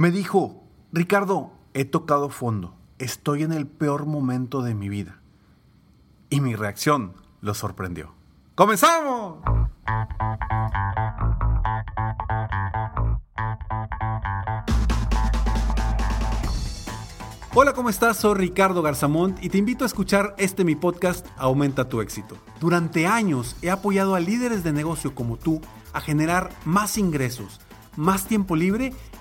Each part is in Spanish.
Me dijo, Ricardo, he tocado fondo, estoy en el peor momento de mi vida. Y mi reacción lo sorprendió. ¡Comenzamos! Hola, ¿cómo estás? Soy Ricardo Garzamont y te invito a escuchar este mi podcast Aumenta tu éxito. Durante años he apoyado a líderes de negocio como tú a generar más ingresos, más tiempo libre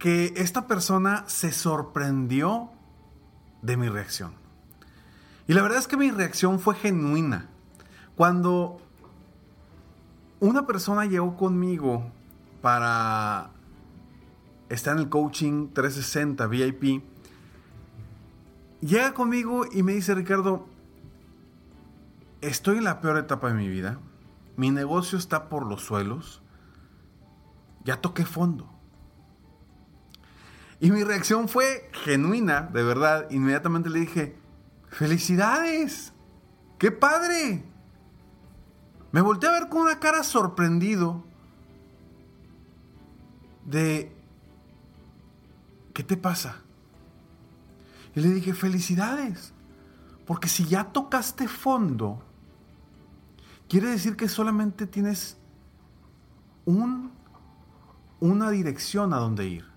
que esta persona se sorprendió de mi reacción? Y la verdad es que mi reacción fue genuina. Cuando una persona llegó conmigo para está en el coaching 360 VIP, llega conmigo y me dice, Ricardo, estoy en la peor etapa de mi vida, mi negocio está por los suelos, ya toqué fondo. Y mi reacción fue genuina, de verdad. Inmediatamente le dije, felicidades, qué padre. Me volteé a ver con una cara sorprendido de ¿qué te pasa? Y le dije, felicidades, porque si ya tocaste fondo, quiere decir que solamente tienes un, una dirección a donde ir.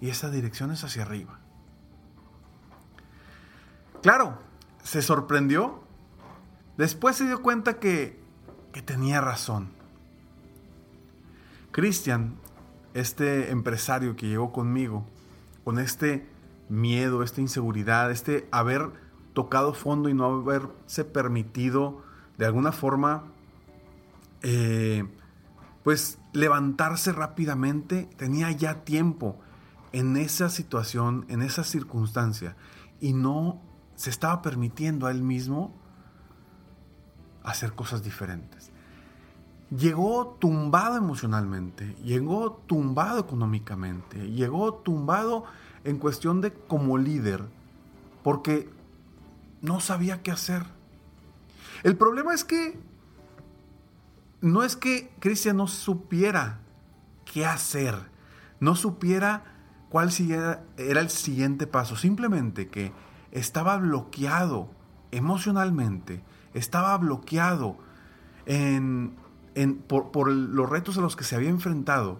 Y esa dirección es hacia arriba. Claro, se sorprendió. Después se dio cuenta que, que tenía razón. Cristian este empresario que llegó conmigo, con este miedo, esta inseguridad, este haber tocado fondo y no haberse permitido de alguna forma, eh, pues levantarse rápidamente, tenía ya tiempo en esa situación, en esa circunstancia, y no se estaba permitiendo a él mismo hacer cosas diferentes llegó tumbado emocionalmente, llegó tumbado económicamente, llegó tumbado en cuestión de como líder, porque no sabía qué hacer. El problema es que no es que Cristian no supiera qué hacer, no supiera cuál era el siguiente paso, simplemente que estaba bloqueado emocionalmente, estaba bloqueado en por, los retos a los que se había enfrentado,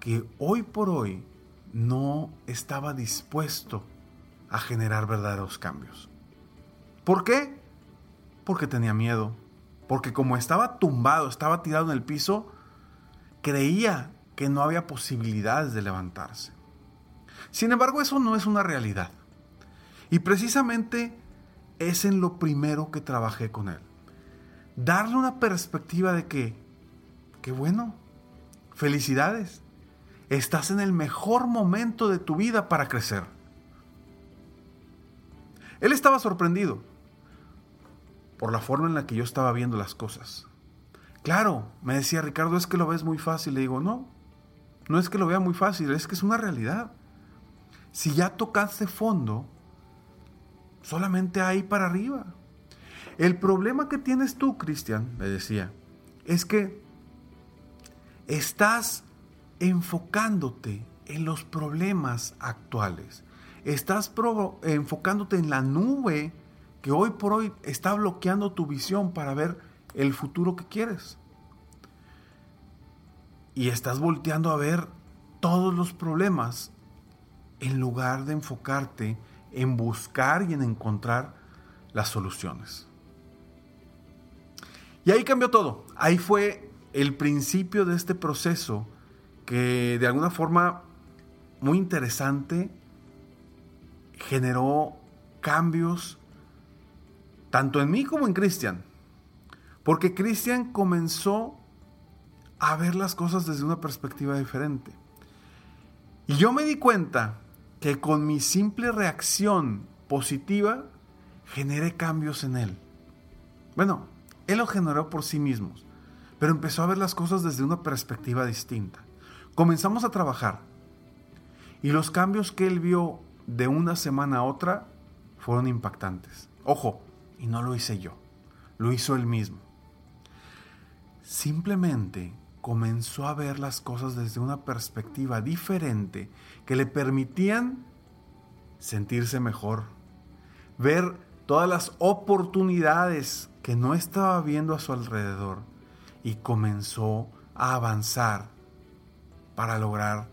que hoy por hoy no estaba dispuesto a generar verdaderos cambios. ¿Por qué? Porque tenía miedo. Porque como estaba tumbado, estaba tirado en el piso, creía que no había posibilidades de levantarse. Sin embargo, eso no es una realidad. Y precisamente es en lo primero que trabajé con él darle una perspectiva de que, qué bueno, felicidades, estás en el mejor momento de tu vida para crecer. Él estaba sorprendido por la forma en la que yo estaba viendo las cosas. Claro, me decía Ricardo, es que lo ves muy fácil. Le digo, no, no es que lo vea muy fácil, es que es una realidad. Si ya tocaste fondo, solamente ahí para arriba. El problema que tienes tú, Cristian, me decía, es que estás enfocándote en los problemas actuales. Estás enfocándote en la nube que hoy por hoy está bloqueando tu visión para ver el futuro que quieres. Y estás volteando a ver todos los problemas en lugar de enfocarte en buscar y en encontrar las soluciones. Y ahí cambió todo. Ahí fue el principio de este proceso que de alguna forma muy interesante generó cambios tanto en mí como en Cristian. Porque Cristian comenzó a ver las cosas desde una perspectiva diferente. Y yo me di cuenta que con mi simple reacción positiva genere cambios en él. Bueno, él lo generó por sí mismo, pero empezó a ver las cosas desde una perspectiva distinta. Comenzamos a trabajar y los cambios que él vio de una semana a otra fueron impactantes. Ojo, y no lo hice yo, lo hizo él mismo. Simplemente comenzó a ver las cosas desde una perspectiva diferente que le permitían sentirse mejor, ver todas las oportunidades que no estaba viendo a su alrededor y comenzó a avanzar para lograr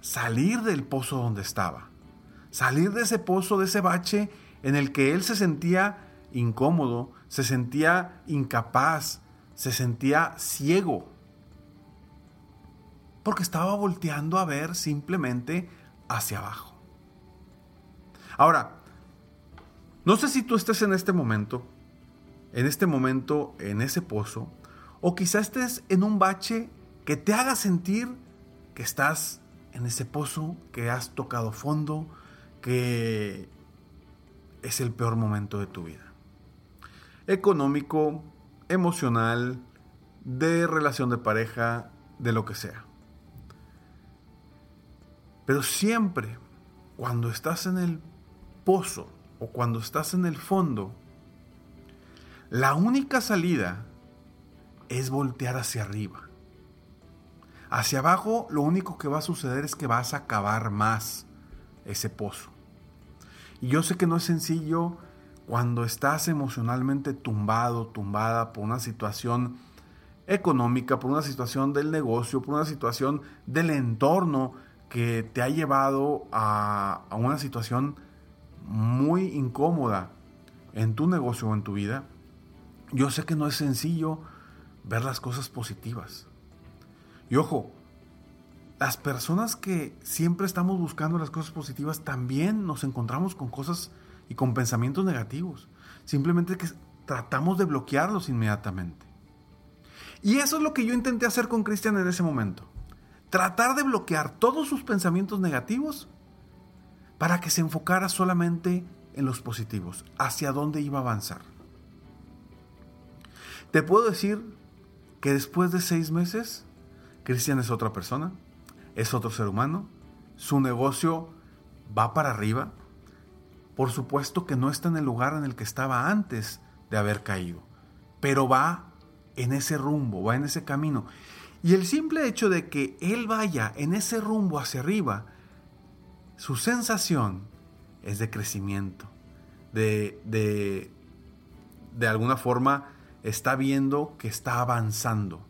salir del pozo donde estaba, salir de ese pozo, de ese bache en el que él se sentía incómodo, se sentía incapaz, se sentía ciego, porque estaba volteando a ver simplemente hacia abajo. Ahora, no sé si tú estés en este momento, en este momento, en ese pozo, o quizás estés en un bache que te haga sentir que estás en ese pozo, que has tocado fondo, que es el peor momento de tu vida. Económico, emocional, de relación de pareja, de lo que sea. Pero siempre, cuando estás en el pozo o cuando estás en el fondo, la única salida es voltear hacia arriba. Hacia abajo lo único que va a suceder es que vas a cavar más ese pozo. Y yo sé que no es sencillo cuando estás emocionalmente tumbado, tumbada por una situación económica, por una situación del negocio, por una situación del entorno que te ha llevado a, una situación muy incómoda en tu negocio o en tu vida, yo sé que no es sencillo ver las cosas positivas. Y ojo, las personas que siempre estamos buscando las cosas positivas también nos encontramos con cosas y con pensamientos negativos. Simplemente que tratamos de bloquearlos inmediatamente. Y eso es lo que yo intenté hacer con Cristian en ese momento tratar de bloquear todos sus pensamientos negativos para que se enfocara solamente en los positivos, hacia dónde iba a avanzar. Te puedo decir que después de seis meses, Cristian es otra persona, es otro ser humano, su negocio va para arriba, por supuesto que no está en el lugar en el que estaba antes de haber caído, pero va en ese rumbo, va en ese camino. Y el simple hecho de que él vaya en ese rumbo hacia arriba, su sensación es de crecimiento, de, de, de alguna forma está viendo que está avanzando.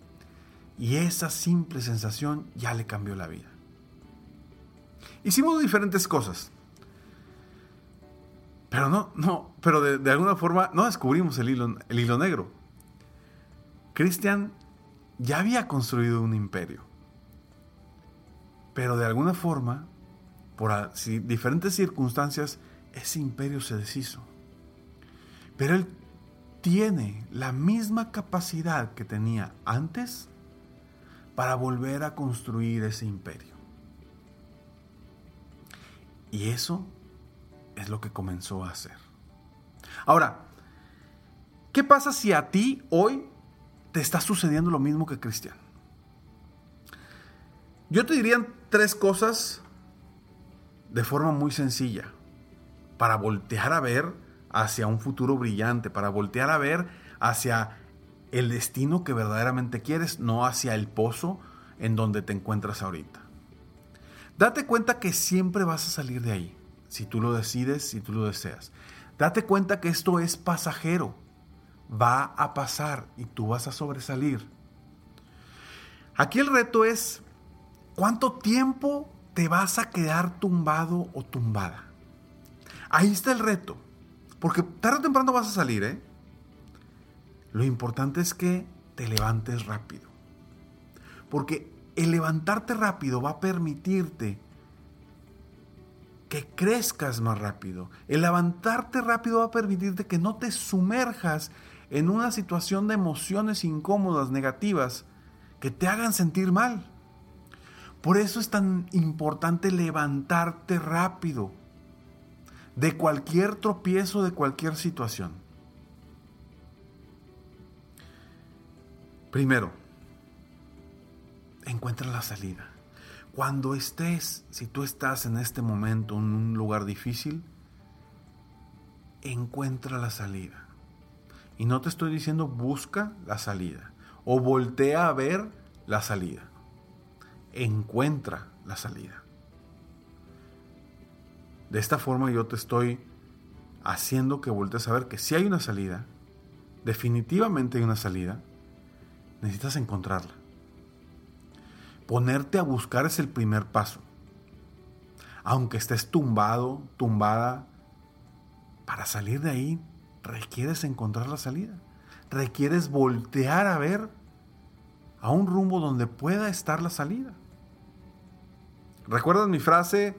Y esa simple sensación ya le cambió la vida. Hicimos diferentes cosas. Pero no, no, pero de, alguna forma no descubrimos el hilo, el hilo negro. Cristian ya había construido un imperio. Pero de alguna forma, por diferentes circunstancias, ese imperio se deshizo. Pero él tiene la misma capacidad que tenía antes para volver a construir ese imperio. Y eso es lo que comenzó a hacer. Ahora, ¿qué pasa si a ti hoy te está sucediendo lo mismo que Cristian. Yo te diría tres cosas de forma muy sencilla para voltear a ver hacia un futuro brillante, para voltear a ver hacia el destino que verdaderamente quieres, no hacia el pozo en donde te encuentras ahorita. Date cuenta que siempre vas a salir de ahí, si tú lo decides, si tú lo deseas. Date cuenta que esto es pasajero va a pasar y tú vas a sobresalir. Aquí el reto es, ¿cuánto tiempo te vas a quedar tumbado o tumbada? Ahí está el reto, porque tarde o temprano vas a salir, ¿eh? Lo importante es que te levantes rápido, porque el levantarte rápido va a permitirte que crezcas más rápido. El levantarte rápido va a permitirte que no te sumerjas en una situación de emociones incómodas, negativas, que te hagan sentir mal. Por eso es tan importante levantarte rápido de cualquier tropiezo, de cualquier situación. Primero, encuentra la salida. Cuando estés, si tú estás en este momento en un lugar difícil, encuentra la salida. Y no te estoy diciendo busca la salida o voltea a ver la salida. Encuentra la salida. De esta forma yo te estoy haciendo que voltees a ver que si hay una salida, definitivamente hay una salida, necesitas encontrarla. Ponerte a buscar es el primer paso. Aunque estés tumbado, tumbada, para salir de ahí requieres encontrar la salida. Requieres voltear a ver a un rumbo donde pueda estar la salida. ¿Recuerdas mi frase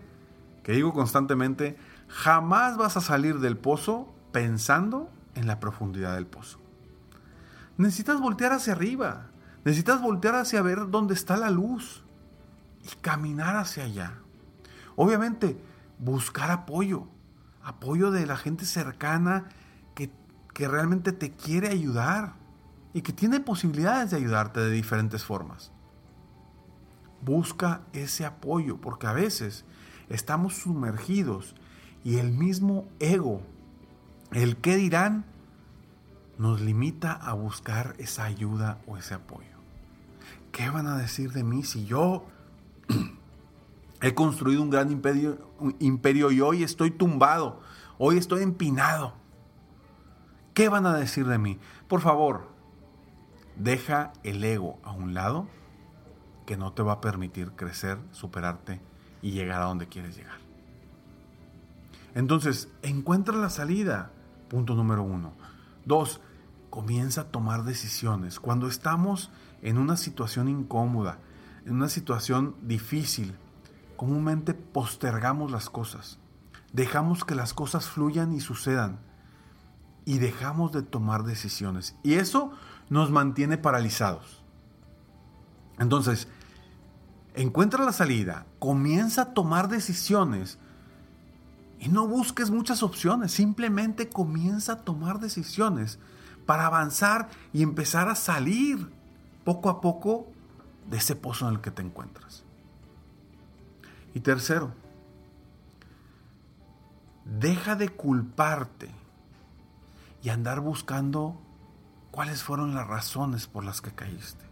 que digo constantemente? Jamás vas a salir del pozo pensando en la profundidad del pozo. Necesitas voltear hacia arriba. Necesitas voltear hacia ver dónde está la luz y caminar hacia allá. Obviamente, buscar apoyo. Apoyo de la gente cercana que, realmente te quiere ayudar y que tiene posibilidades de ayudarte de diferentes formas. Busca ese apoyo porque a veces estamos sumergidos y el mismo ego, el qué dirán, nos limita a buscar esa ayuda o ese apoyo. ¿Qué van a decir de mí si yo he construido un gran imperio, imperio y hoy estoy tumbado, hoy estoy empinado? ¿Qué van a decir de mí? Por favor, deja el ego a un lado que no te va a permitir crecer, superarte y llegar a donde quieres llegar. Entonces, encuentra la salida, punto número uno. Dos, comienza a tomar decisiones. Cuando estamos en una situación incómoda, en una situación difícil, comúnmente postergamos las cosas. Dejamos que las cosas fluyan y sucedan. Y dejamos de tomar decisiones. Y eso nos mantiene paralizados. Entonces, encuentra la salida, comienza a tomar decisiones y no busques muchas opciones, simplemente comienza a tomar decisiones para avanzar y empezar a salir poco a poco de ese pozo en el que te encuentras. Y tercero, deja de culparte y andar buscando cuáles fueron las razones por las que caíste.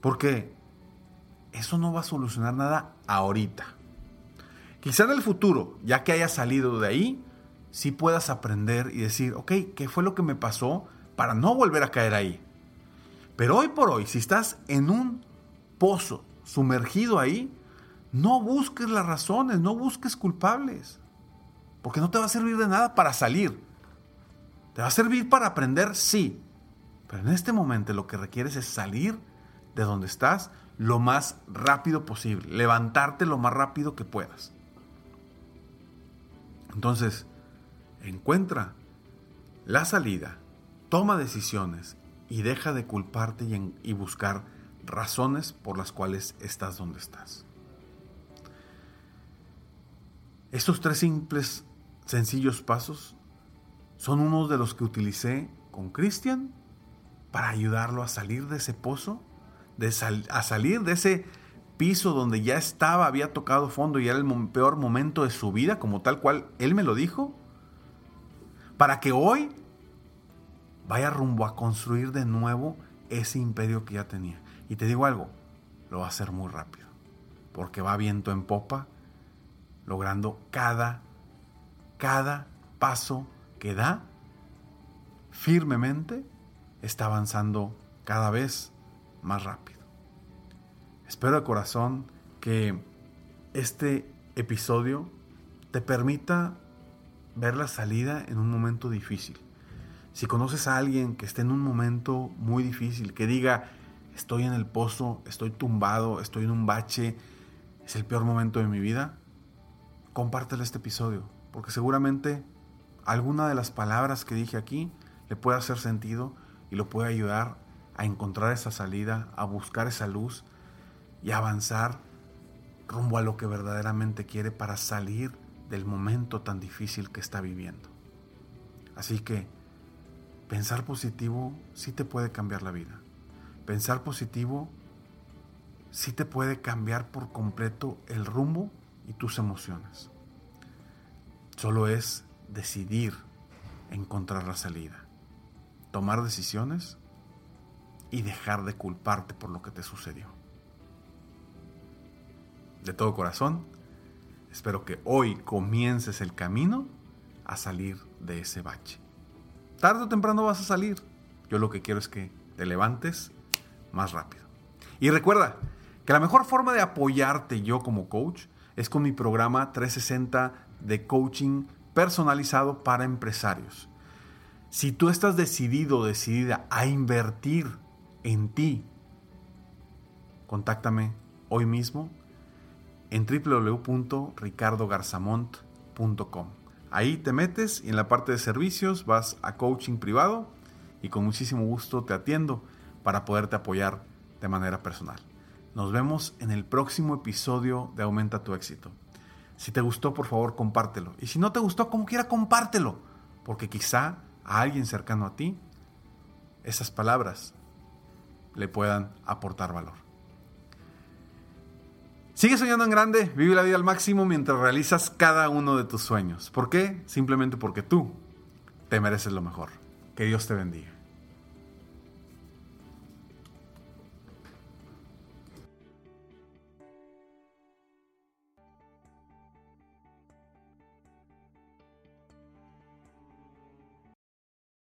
Porque eso no va a solucionar nada ahorita. Quizá en el futuro, ya que hayas salido de ahí, sí puedas aprender y decir, ok, ¿qué fue lo que me pasó para no volver a caer ahí? Pero hoy por hoy, si estás en un pozo sumergido ahí, no busques las razones, no busques culpables, porque no te va a servir de nada para salir. Te va a servir para aprender, sí, pero en este momento lo que requieres es salir de donde estás lo más rápido posible, levantarte lo más rápido que puedas. Entonces, encuentra la salida, toma decisiones y deja de culparte y, buscar razones por las cuales estás donde estás. Estos tres simples, sencillos pasos son unos de los que utilicé con Cristian para ayudarlo a salir de ese pozo, de a salir de ese piso donde ya estaba, había tocado fondo y era el peor momento de su vida, como tal cual él me lo dijo, para que hoy vaya rumbo a construir de nuevo ese imperio que ya tenía. Y te digo algo, lo va a hacer muy rápido, porque va viento en popa, logrando cada, cada paso que da firmemente, está avanzando cada vez más rápido. Espero de corazón que este episodio te permita ver la salida en un momento difícil. Si conoces a alguien que esté en un momento muy difícil, que diga, estoy en el pozo, estoy tumbado, estoy en un bache, es el peor momento de mi vida, compártelo este episodio, porque seguramente alguna de las palabras que dije aquí le puede hacer sentido y lo puede ayudar a encontrar esa salida, a buscar esa luz y avanzar rumbo a lo que verdaderamente quiere para salir del momento tan difícil que está viviendo. Así que pensar positivo sí te puede cambiar la vida. Pensar positivo sí te puede cambiar por completo el rumbo y tus emociones. Solo es decidir encontrar la salida, tomar decisiones y dejar de culparte por lo que te sucedió. De todo corazón, espero que hoy comiences el camino a salir de ese bache. Tarde o temprano vas a salir. Yo lo que quiero es que te levantes más rápido. Y recuerda que la mejor forma de apoyarte yo como coach es con mi programa 360 de coaching personalizado para empresarios. Si tú estás decidido o decidida a invertir en ti, contáctame hoy mismo en www.ricardogarzamont.com. Ahí te metes y en la parte de servicios vas a coaching privado y con muchísimo gusto te atiendo para poderte apoyar de manera personal. Nos vemos en el próximo episodio de Aumenta tu éxito. Si te gustó, por favor, compártelo. Y si no te gustó, como quiera, compártelo. Porque quizá a alguien cercano a ti, esas palabras le puedan aportar valor. Sigue soñando en grande, vive la vida al máximo mientras realizas cada uno de tus sueños. ¿Por qué? Simplemente porque tú te mereces lo mejor. Que Dios te bendiga.